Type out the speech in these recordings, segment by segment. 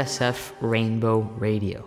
LFSF Rainbow Radio.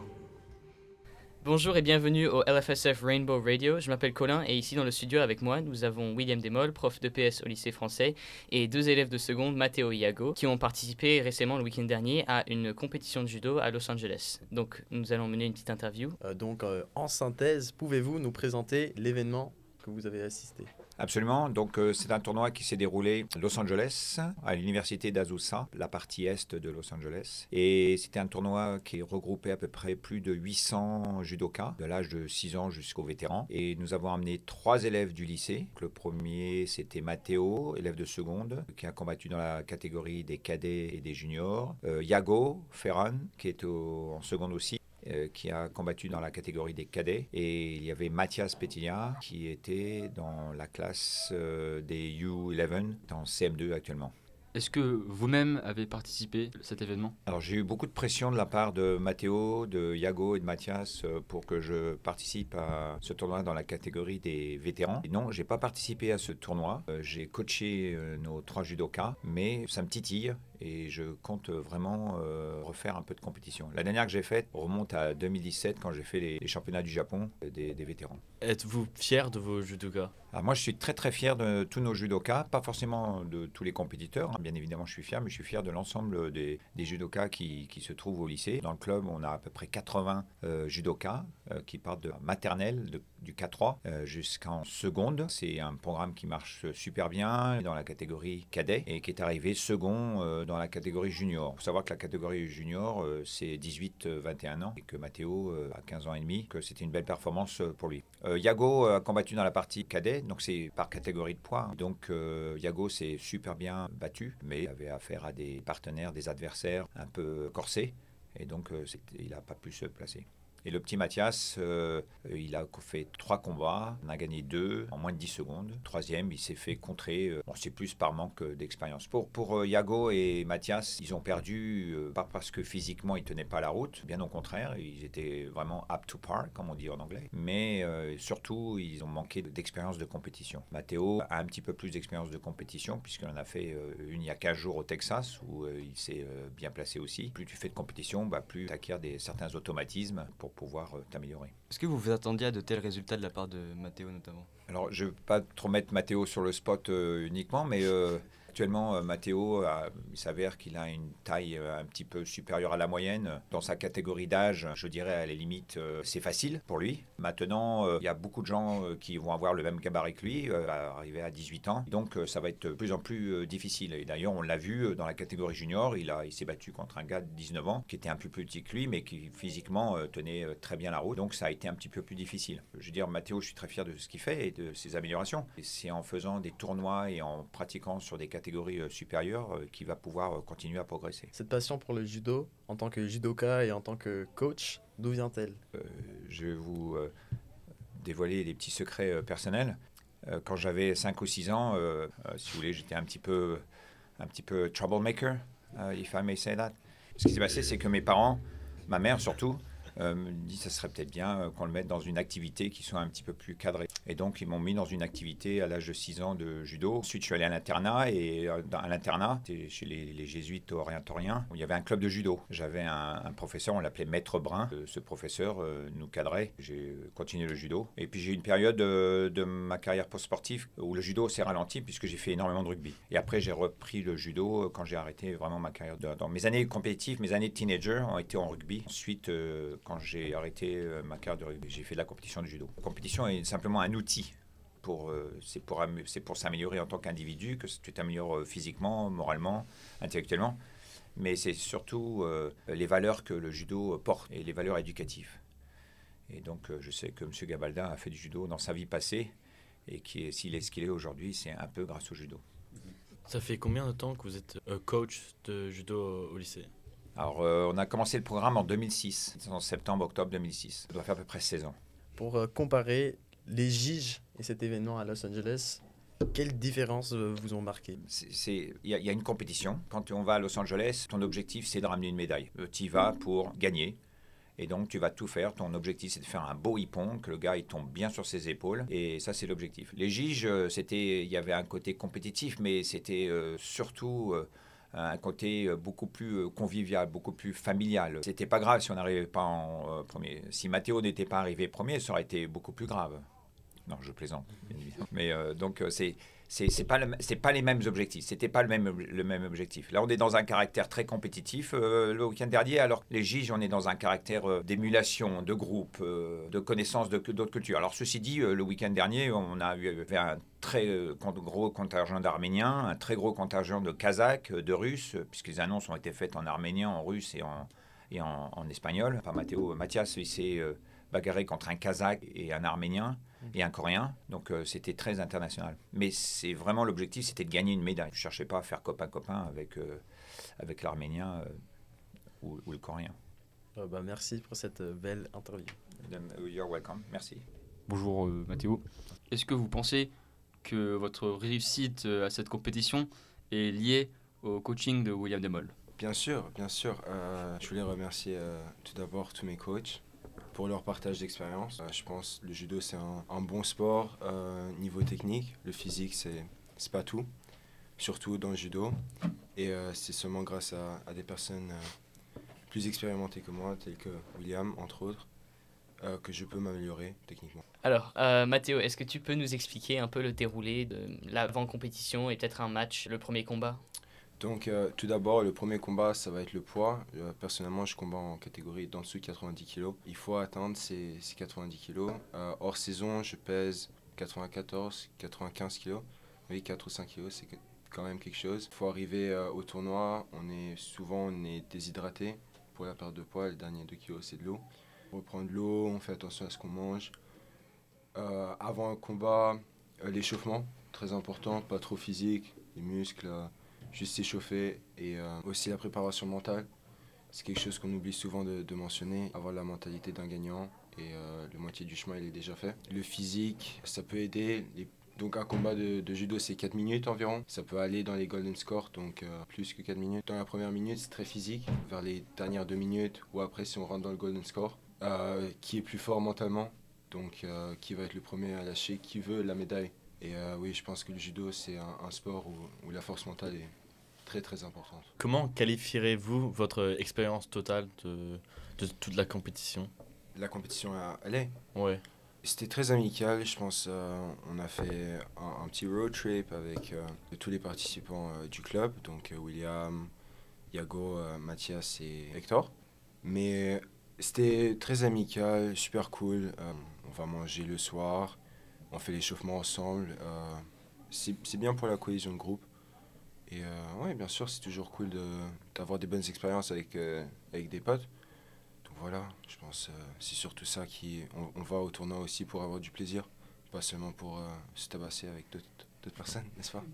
Bonjour et bienvenue au LFSF Rainbow Radio. Je m'appelle Colin et ici dans le studio avec moi, nous avons William Desmolles, prof de PS au lycée français, et deux élèves de seconde, Matteo et Iago, qui ont participé récemment le week-end dernier à une compétition de judo à Los Angeles. Donc nous allons mener une petite interview. Euh, donc euh, en synthèse, pouvez-vous nous présenter l'événement que vous avez assisté? Absolument. Donc, euh, c'est un tournoi qui s'est déroulé à Los Angeles, à l'université d'Azusa, la partie est de Los Angeles. Et c'était un tournoi qui regroupait à peu près plus de 800 judokas, de l'âge de 6 ans jusqu'aux vétérans. Et nous avons amené trois élèves du lycée. Le premier, c'était Matteo, élève de seconde, qui a combattu dans la catégorie des cadets et des juniors. Euh, Yago Ferran, qui est en seconde aussi. Euh, qui a combattu dans la catégorie des cadets. Et il y avait Mathias Petilla qui était dans la classe euh, des U11, en CM2 actuellement. Est-ce que vous-même avez participé à cet événement? Alors j'ai eu beaucoup de pression de la part de Matteo, de Yago et de Mathias euh, pour que je participe à ce tournoi dans la catégorie des vétérans. Et non, j'ai pas participé à ce tournoi. J'ai coaché nos trois judokas, mais ça me titille et je compte vraiment euh, refaire un peu de compétition. La dernière que j'ai faite remonte à 2017 quand j'ai fait les, championnats du Japon des, vétérans. Êtes-vous fier de vos judokas? Alors moi je suis très très fier de tous nos judokas, pas forcément de tous les compétiteurs, hein. bien évidemment je suis fier, mais je suis fier de l'ensemble des, des, judokas qui, qui, se trouvent au lycée. Dans le club on a à peu près 80 euh, judokas euh, qui partent de maternelle, de du K3 euh, jusqu'en seconde. C'est un programme qui marche super bien dans la catégorie cadet et qui est arrivé second euh, dans la catégorie junior. Il faut savoir que la catégorie junior, euh, c'est 18-21 ans et que Matteo a 15 ans et demi, que c'était une belle performance pour lui. Yago a combattu dans la partie cadet, donc c'est par catégorie de poids. Donc Yago s'est super bien battu, mais il avait affaire à des partenaires, des adversaires un peu corsés et donc il n'a pas pu se placer. Et le petit Mathias, euh, il a fait trois combats, on a gagné deux en moins de 10 secondes. Troisième, il s'est fait contrer. Euh, bon, c'est plus par manque d'expérience. Pour, pour euh, Yago et Mathias, ils ont perdu, pas parce que physiquement ils tenaient pas la route, bien au contraire, ils étaient vraiment up to par, comme on dit en anglais. Mais surtout, ils ont manqué d'expérience de compétition. Matteo a un petit peu plus d'expérience de compétition, puisqu'il en a fait une il y a 15 jours au Texas, où il s'est bien placé aussi. Plus tu fais de compétition, bah, plus tu acquiers des, certains automatismes pour pouvoir euh, t'améliorer. Est-ce que vous vous attendiez à de tels résultats de la part de Matteo notamment? Alors, je ne veux pas trop mettre Matteo sur le spot euh, uniquement, mais euh, Actuellement, euh, Matteo, il s'avère qu'il a une taille euh, un petit peu supérieure à la moyenne. Dans sa catégorie d'âge, je dirais à la limite, euh, c'est facile pour lui. Maintenant, il y a beaucoup de gens qui vont avoir le même gabarit que lui, arriver à 18 ans. Donc, ça va être de plus en plus difficile. Et d'ailleurs, on l'a vu dans la catégorie junior, il, il s'est battu contre un gars de 19 ans qui était un peu plus petit que lui, mais qui physiquement tenait très bien la route. Donc, ça a été un petit peu plus difficile. Je veux dire, Matteo, je suis très fier de ce qu'il fait et de ses améliorations. C'est en faisant des tournois et en pratiquant sur des catégories catégorie euh, supérieure euh, qui va pouvoir euh, continuer à progresser. Cette passion pour le judo, en tant que judoka et en tant que coach, d'où vient-elle? Je vais vous dévoiler des petits secrets personnels. quand j'avais 5 ou 6 ans, si vous voulez, j'étais un petit peu, un petit peu troublemaker, if I may say that. Ce qui s'est passé, c'est que mes parents, ma mère surtout, euh, dit ça serait peut-être bien euh, qu'on le mette dans une activité qui soit un petit peu plus cadrée. Et donc ils m'ont mis dans une activité à l'âge de 6 ans de judo. Ensuite je suis allé à l'internat et euh, à l'internat, chez les, jésuites orientoriens, où il y avait un club de judo. J'avais un, professeur, on l'appelait Maître Brun. Ce professeur nous cadrait. J'ai continué le judo. Et puis j'ai eu une période de ma carrière post-sportive où le judo s'est ralenti puisque j'ai fait énormément de rugby. Et après j'ai repris le judo quand j'ai arrêté vraiment ma carrière. dans mes années compétitives, mes années de teenager ont été en rugby. Ensuite, quand j'ai arrêté euh, ma carrière de rugby, j'ai fait de la compétition de judo. La compétition est simplement un outil. Pour, euh, c'est pour, pour s'améliorer en tant qu'individu, que tu t'améliores euh, physiquement, moralement, intellectuellement. Mais c'est surtout les valeurs que le judo porte et les valeurs éducatives. Et donc, je sais que M. Gabaldin a fait du judo dans sa vie passée et qui s'il est ce qu'il est aujourd'hui, c'est un peu grâce au judo. Ça fait combien de temps que vous êtes coach de judo au lycée? Alors, euh, on a commencé le programme en 2006, en septembre-octobre 2006. Ça doit faire à peu près 16 ans. Pour euh, comparer les GIGE et cet événement à Los Angeles, quelles différences euh, vous ont marqué? Il y, y, a une compétition. Quand on va à Los Angeles, ton objectif, c'est de ramener une médaille. tu y vas pour gagner. Et donc, tu vas tout faire. Ton objectif, c'est de faire un beau hippon, que le gars, il tombe bien sur ses épaules. Et ça, c'est l'objectif. Les giges, c'était, il y avait un côté compétitif, mais c'était surtout un côté euh, beaucoup plus euh, convivial, beaucoup plus familial. C'était pas grave si on n'arrivait pas en euh, premier. Si Matteo n'était pas arrivé premier, ça aurait été beaucoup plus grave. Non, je plaisante. Mais donc c'est c'est c'est pas c'est pas les mêmes objectifs. C'était pas le même le même objectif. Là, on est dans un caractère très compétitif euh, le week-end dernier. Alors les Giges, on est dans un caractère euh, d'émulation, de groupe, euh, de connaissance de d'autres cultures. Alors ceci dit, le week-end dernier, on a eu un très gros contingent d'Arméniens, un très gros contingent de Kazakhs, de Russes, puisque les annonces ont été faites en arménien, en russe et en et en, espagnol. Enfin, Matteo, Mathias, il s'est bagarré contre un Kazakh et un Arménien et un Coréen. Donc euh, c'était très international. Mais c'est vraiment l'objectif, c'était de gagner une médaille. Je ne cherchais pas à faire copain-copain avec, euh, avec l'Arménien euh, ou, ou le Coréen. Euh, bah, merci pour cette euh, belle interview. You're welcome. Merci. Bonjour euh, Mathéo. Est-ce que vous pensez que votre réussite à cette compétition est liée au coaching de William Demol Bien sûr, bien sûr. Euh, je voulais remercier euh, tout d'abord tous mes coachs pour leur partage d'expérience. Euh, je pense que le judo, c'est un, bon sport euh, niveau technique. Le physique, c'est pas tout, surtout dans le judo. Et euh, c'est seulement grâce à, des personnes plus expérimentées que moi, telles que William, entre autres, que je peux m'améliorer techniquement. Alors, Mathéo, est-ce que tu peux nous expliquer un peu le déroulé de l'avant-compétition et peut-être un match, le premier combat? Donc, euh, tout d'abord, le premier combat, ça va être le poids. Euh, personnellement, je combats en catégorie d'en dessous de 90 kg. Il faut atteindre ces, ces 90 kg. Euh, hors saison, je pèse 94, 95 kg. Oui, 4 ou 5 kg, c'est quand même quelque chose. Il faut arriver au tournoi. On est, souvent, on est déshydraté pour la perte de poids. Le dernier 2 kg, c'est de l'eau. On reprend de l'eau, on fait attention à ce qu'on mange. Avant un combat, l'échauffement, très important, pas trop physique, les muscles. Juste s'échauffer et euh, aussi la préparation mentale. C'est quelque chose qu'on oublie souvent de, mentionner, avoir la mentalité d'un gagnant et euh, le moitié du chemin il est déjà fait. Le physique, ça peut aider. Donc un combat de, judo c'est 4 minutes environ. Ça peut aller dans les golden scores, donc euh, plus que 4 minutes. Dans la première minute c'est très physique, vers les dernières 2 minutes ou après si on rentre dans le golden score, euh, qui est plus fort mentalement, donc qui va être le premier à lâcher, qui veut la médaille. Et oui, je pense que le judo c'est un, un sport où, où la force mentale est très très importante. Comment qualifierez-vous votre expérience totale de, de toute la compétition? La compétition à LA, Ouais. c'était très amical. Je pense euh, on a fait un, un petit road trip avec euh, tous les participants euh, du club, donc euh, William, Yago, euh, Mathias et Hector. Mais c'était très amical, super cool. Euh, on va manger le soir, on fait l'échauffement ensemble. euh, c'est c'est bien pour la cohésion de groupe. Et euh, ouais, bien sûr, c'est toujours cool de- d'avoir des bonnes expériences avec, euh, avec des potes. Donc voilà, je pense euh, c'est surtout ça qui. On, on va au tournoi aussi pour avoir du plaisir, pas seulement pour se tabasser avec d'autres personnes, n'est-ce pas?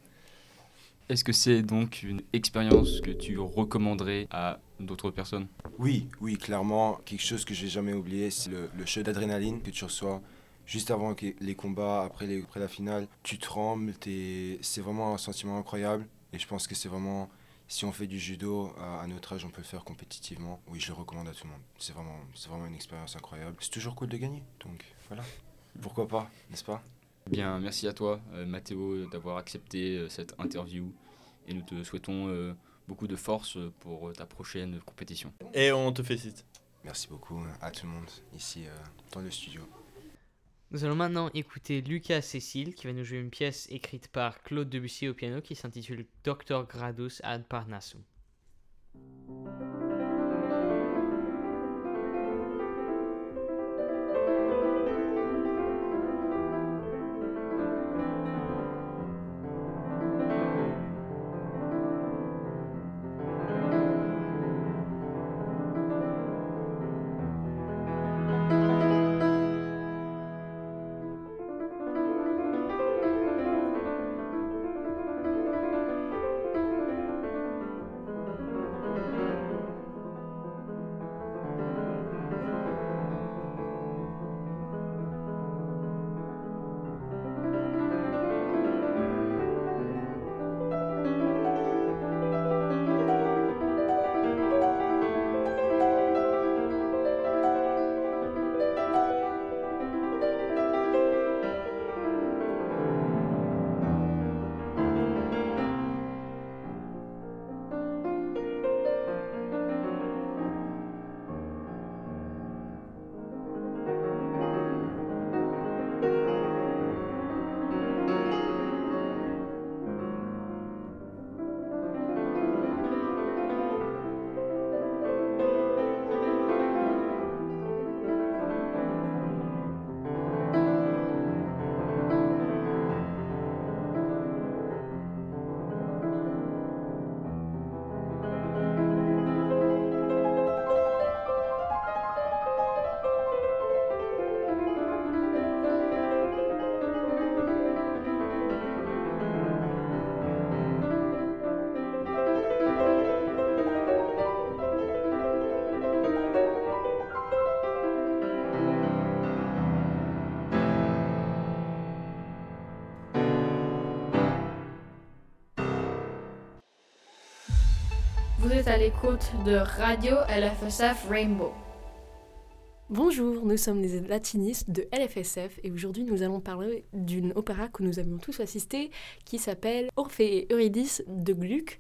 Est-ce que c'est donc une expérience que tu recommanderais à d'autres personnes? Oui, oui, clairement, quelque chose que j'ai jamais oublié, c'est le, le show d'adrénaline que tu reçois juste avant les combats, après, les, après la finale. Tu trembles, t'es- c'est vraiment un sentiment incroyable. Et je pense que c'est vraiment, si on fait du judo à, à notre âge, on peut le faire compétitivement. Oui, je le recommande à tout le monde. C'est vraiment, c'est vraiment une expérience incroyable. C'est toujours cool de gagner, donc voilà. Pourquoi pas, n'est-ce pas? Bien, merci à toi, euh, Mathéo, d'avoir accepté euh, cette interview. Et nous te souhaitons euh, beaucoup de force pour ta prochaine compétition. Et on te félicite. Merci beaucoup à tout le monde ici dans le studio. Nous allons maintenant écouter Lucas Cécile qui va nous jouer une pièce écrite par Claude Debussy au piano qui s'intitule Doctor Gradus ad Parnassum. Êtes à l'écoute de Radio LFSF Rainbow. Bonjour, nous sommes les latinistes de LFSF et aujourd'hui nous allons parler d'une opéra que nous avions tous assisté qui s'appelle Orphée et Eurydice de Gluck.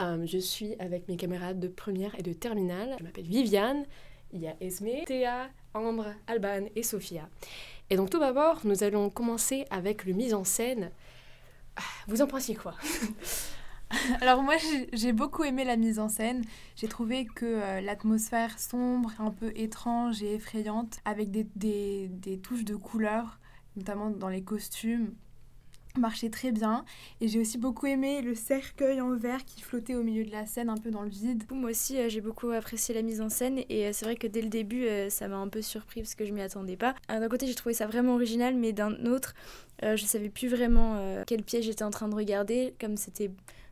Euh, je suis avec mes camarades de première et de terminale. Je m'appelle Viviane, il y a Esme, Théa, Ambre, Alban et Sophia. Et donc tout d'abord, nous allons commencer avec le mise en scène. Ah, Vous en pensez quoi? Alors moi j'ai- beaucoup aimé la mise en scène. J'ai trouvé que euh, l'atmosphère sombre, un peu étrange et effrayante, avec des, des- des touches de couleurs, notamment dans les costumes, marchait très bien. Et j'ai aussi beaucoup aimé le cercueil en verre qui flottait au milieu de la scène, un peu dans le vide. Moi aussi, euh, j'ai beaucoup apprécié la mise en scène et euh, c'est vrai que dès le début, ça m'a un peu surpris parce que je m'y attendais pas. D'un côté, j'ai trouvé ça vraiment original, mais d'un autre, je savais plus vraiment quel piège j'étais en train de regarder, comme c'était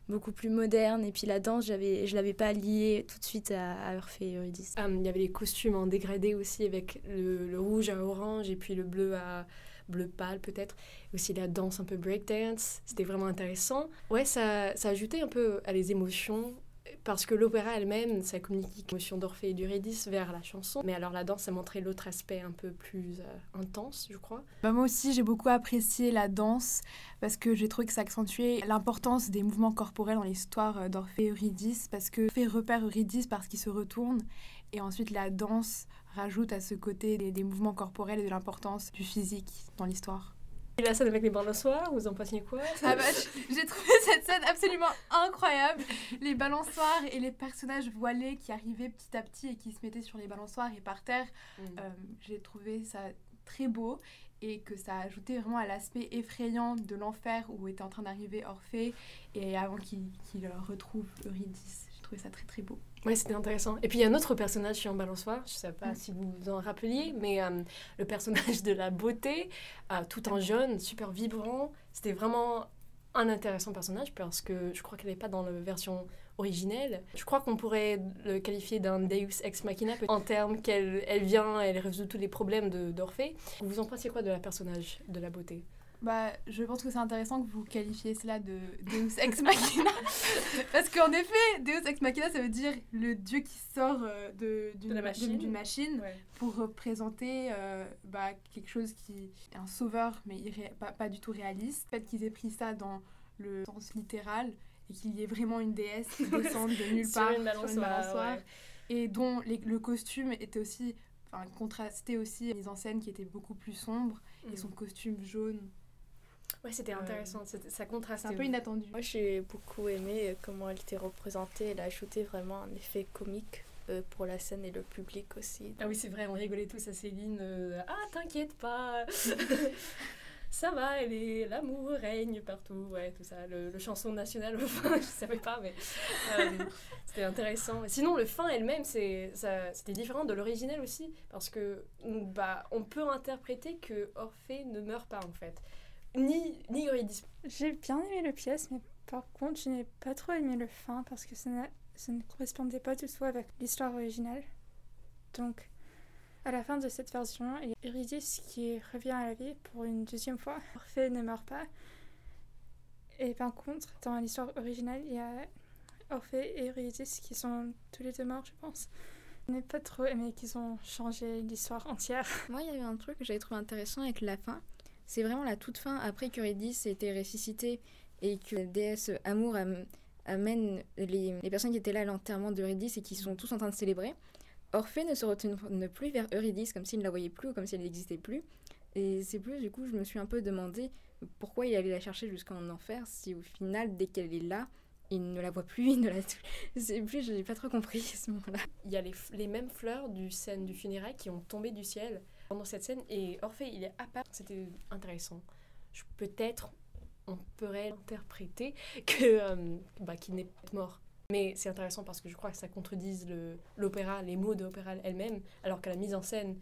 beaucoup plus moderne et puis la danse, j'avais, je l'avais pas liée tout de suite à, à et Eurydice. Euh, Il y avait les costumes en dégradé aussi avec le, le rouge à orange et puis le bleu à bleu pâle peut-être. Aussi la danse un peu breakdance, c'était vraiment intéressant. Ouais, ça, ça ajoutait un peu à les émotions parce que l'opéra elle-même, ça communique l'émotion d'Orphée et d'Eurydice vers la chanson. Mais alors la danse, ça montrait l'autre aspect un peu plus euh, intense, je crois. Bah, moi aussi j'ai beaucoup apprécié la danse parce que j'ai trouvé que ça accentuait l'importance des mouvements corporels dans l'histoire euh, d'Orphée et Eurydice parce que fait repère Eurydice parce qu'il se retourne et ensuite la danse rajoute à ce côté des mouvements corporels et de l'importance du physique dans l'histoire. Et la scène avec les balançoires, vous en pensiez quoi? Ah bah, j'ai trouvé cette scène absolument incroyable. Les balançoires et les personnages voilés qui arrivaient petit à petit et qui se mettaient sur les balançoires et par terre. Mm. Euh, j'ai trouvé ça très beau et que ça ajoutait vraiment à l'aspect effrayant de l'enfer où était en train d'arriver Orphée et avant qu'il qu'il retrouve Eurydice. Trouvé ça très très beau. Ouais, c'était intéressant. Et puis il y a un autre personnage sur un balançoire, je sais pas Mm. si vous vous en rappeliez, mais euh, le personnage de la beauté, euh, tout en jaune, super vibrant. C'était vraiment un intéressant personnage parce que je crois qu'elle n'est pas dans la version originelle. Je crois qu'on pourrait le qualifier d'un Deus ex machina en termes qu'elle elle vient, elle résout tous les problèmes de- d'Orphée. Vous en pensez quoi de la personnage de la beauté? Bah, je pense que c'est intéressant que vous qualifiez cela de Deus Ex Machina. Parce qu'en effet, Deus Ex Machina, ça veut dire le dieu qui sort euh, de- d'une De la ma- machine. d'une machine pour représenter euh, bah, quelque chose qui est un sauveur, mais irré- pas, pas du tout réaliste. Le fait qu'ils aient pris ça dans le sens littéral et qu'il y ait vraiment une déesse qui descende de nulle Sur part une balançoire, ouais. et dont les- le costume était aussi, enfin, contrastait aussi la mise en scène qui était beaucoup plus sombre et Mm. son costume jaune. Ouais, c'était Euh, intéressant, ça C'est contrastait. un peu inattendu. Moi, j'ai beaucoup aimé euh, comment elle était représentée. Elle a ajouté vraiment un effet comique euh, pour la scène et le public aussi. Ah oui, c'est vrai, on rigolait tous à Céline. euh, ah, t'inquiète pas Ça va, elle est, l'amour règne partout, ouais, tout ça. Le, le chanson nationale, enfin, je savais pas, mais euh, c'était intéressant. Sinon, le fin elle-même, c'est, ça, c'était différent de l'original aussi, parce que bah, on peut interpréter que Orphée ne meurt pas en fait. Ni, ni Eurydice. J'ai bien aimé le pièce, mais par contre, je n'ai pas trop aimé le fin parce que ça, ne correspondait pas du tout avec l'histoire originale. Donc, à la fin de cette version, il y a Eurydice qui revient à la vie pour une deuxième fois. Orphée ne meurt pas. Et par contre, dans l'histoire originale, il y a Orphée et Eurydice qui sont tous les deux morts, je pense. Je n'ai pas trop aimé qu'ils ont changé l'histoire entière. Moi, il y avait un truc que j'avais trouvé intéressant avec la fin. C'est vraiment la toute fin, après qu'Eurydice ait été ressuscitée et que la déesse Amour am- amène les, les personnes qui étaient là à l'enterrement d'Eurydice et qui sont tous en train de célébrer. Orphée ne se retourne plus vers Eurydice comme s'il ne la voyait plus ou comme si elle n'existait plus. Et c'est plus, du coup, je me suis un peu demandé pourquoi il allait la chercher jusqu'en enfer si au final, dès qu'elle est là, il ne la voit plus, il ne la... C'est plus, je n'ai pas trop compris à ce moment-là. Il y a les, les mêmes fleurs du scène du funérail qui ont tombé du ciel pendant cette scène et Orphée il est à part. C'était intéressant. Peut-être on pourrait interpréter que euh, bah, qu'il n'est pas mort. Mais c'est intéressant parce que je crois que ça contredise l'opéra, les mots de l'opéra elle-même, alors que la mise en scène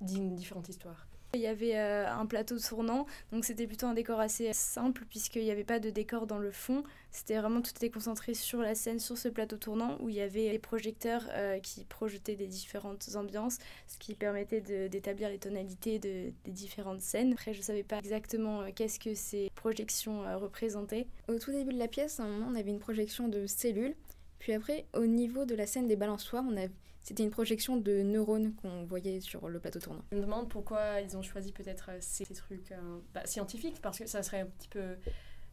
dit une différente histoire. Il y avait euh, un plateau tournant, donc c'était plutôt un décor assez simple puisqu'il n'y avait pas de décor dans le fond. C'était vraiment tout était concentré sur la scène, sur ce plateau tournant où il y avait des projecteurs euh, qui projetaient des différentes ambiances, ce qui permettait d'établir les tonalités de- des différentes scènes. Après, je ne savais pas exactement euh, qu'est-ce que ces projections représentaient. Au tout début de la pièce, à un moment, on avait une projection de cellules Puis après, au niveau de la scène des balançoires, on a... c'était une projection de neurones qu'on voyait sur le plateau tournant. Je me demande pourquoi ils ont choisi peut-être euh, ces, ces trucs euh, bah, scientifiques, parce que ça serait un petit peu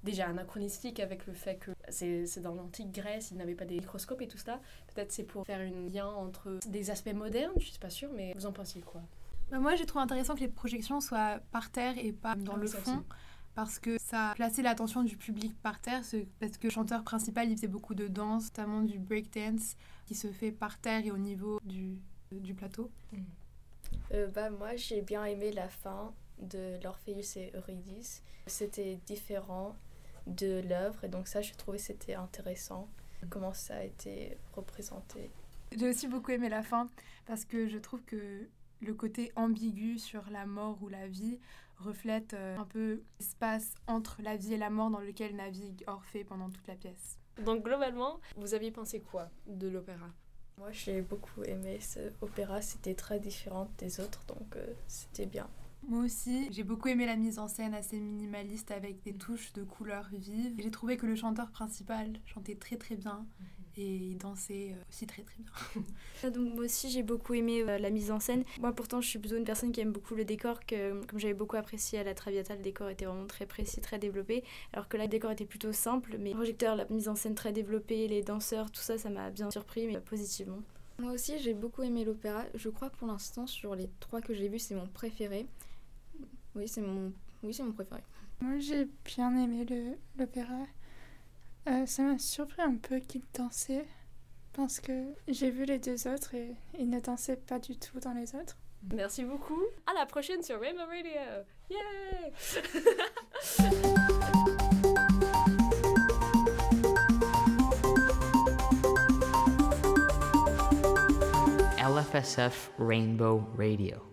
déjà anachronistique avec le fait que c'est c'est dans l'antique Grèce, ils n'avaient pas des microscopes et tout ça. Peut-être c'est pour faire un lien entre des aspects modernes, je suis pas sûre, mais vous en pensez quoi? Bah, moi, j'ai trouvé intéressant que les projections soient par terre et pas dans Ah le oui, ça fond. aussi. Parce que ça a placé l'attention du public par terre, ce- parce que le chanteur principal, il faisait beaucoup de danse, notamment du breakdance, qui se fait par terre et au niveau du, du plateau. Euh, bah, moi, j'ai bien aimé la fin de l'Orpheus et Eurydice. C'était différent de l'œuvre et donc ça, je trouvais que c'était intéressant comment ça a été représenté. J'ai aussi beaucoup aimé la fin, parce que je trouve que le côté ambigu sur la mort ou la vie reflète euh, un peu l'espace entre la vie et la mort dans lequel navigue Orphée pendant toute la pièce. Donc globalement, vous aviez pensé quoi de l'opéra? Moi, j'ai beaucoup aimé ce opéra. C'était très différent des autres, donc euh, c'était bien. Moi aussi, j'ai beaucoup aimé la mise en scène assez minimaliste avec des touches de couleurs vives. J'ai trouvé que le chanteur principal chantait très très bien et il dansait euh, aussi très très bien. Ah, Donc moi aussi j'ai beaucoup aimé euh, la mise en scène. Moi pourtant je suis plutôt une personne qui aime beaucoup le décor, que comme j'avais beaucoup apprécié à la Traviata, le décor était vraiment très précis, très développé, alors que là le décor était plutôt simple, mais le projecteur, la mise en scène très développée, les danseurs, tout ça, ça m'a bien surpris, mais positivement. Moi aussi, j'ai beaucoup aimé l'opéra. Je crois pour l'instant, sur les trois que j'ai vus, c'est mon préféré. Oui, c'est mon, oui, c'est mon préféré. Moi, j'ai bien aimé le- l'opéra. Euh, ça m'a surpris un peu qu'il dansait parce que j'ai vu les deux autres et ils ne dansaient pas du tout dans les autres. Merci beaucoup. À la prochaine sur Rainbow Radio. Yay LFSF Rainbow Radio.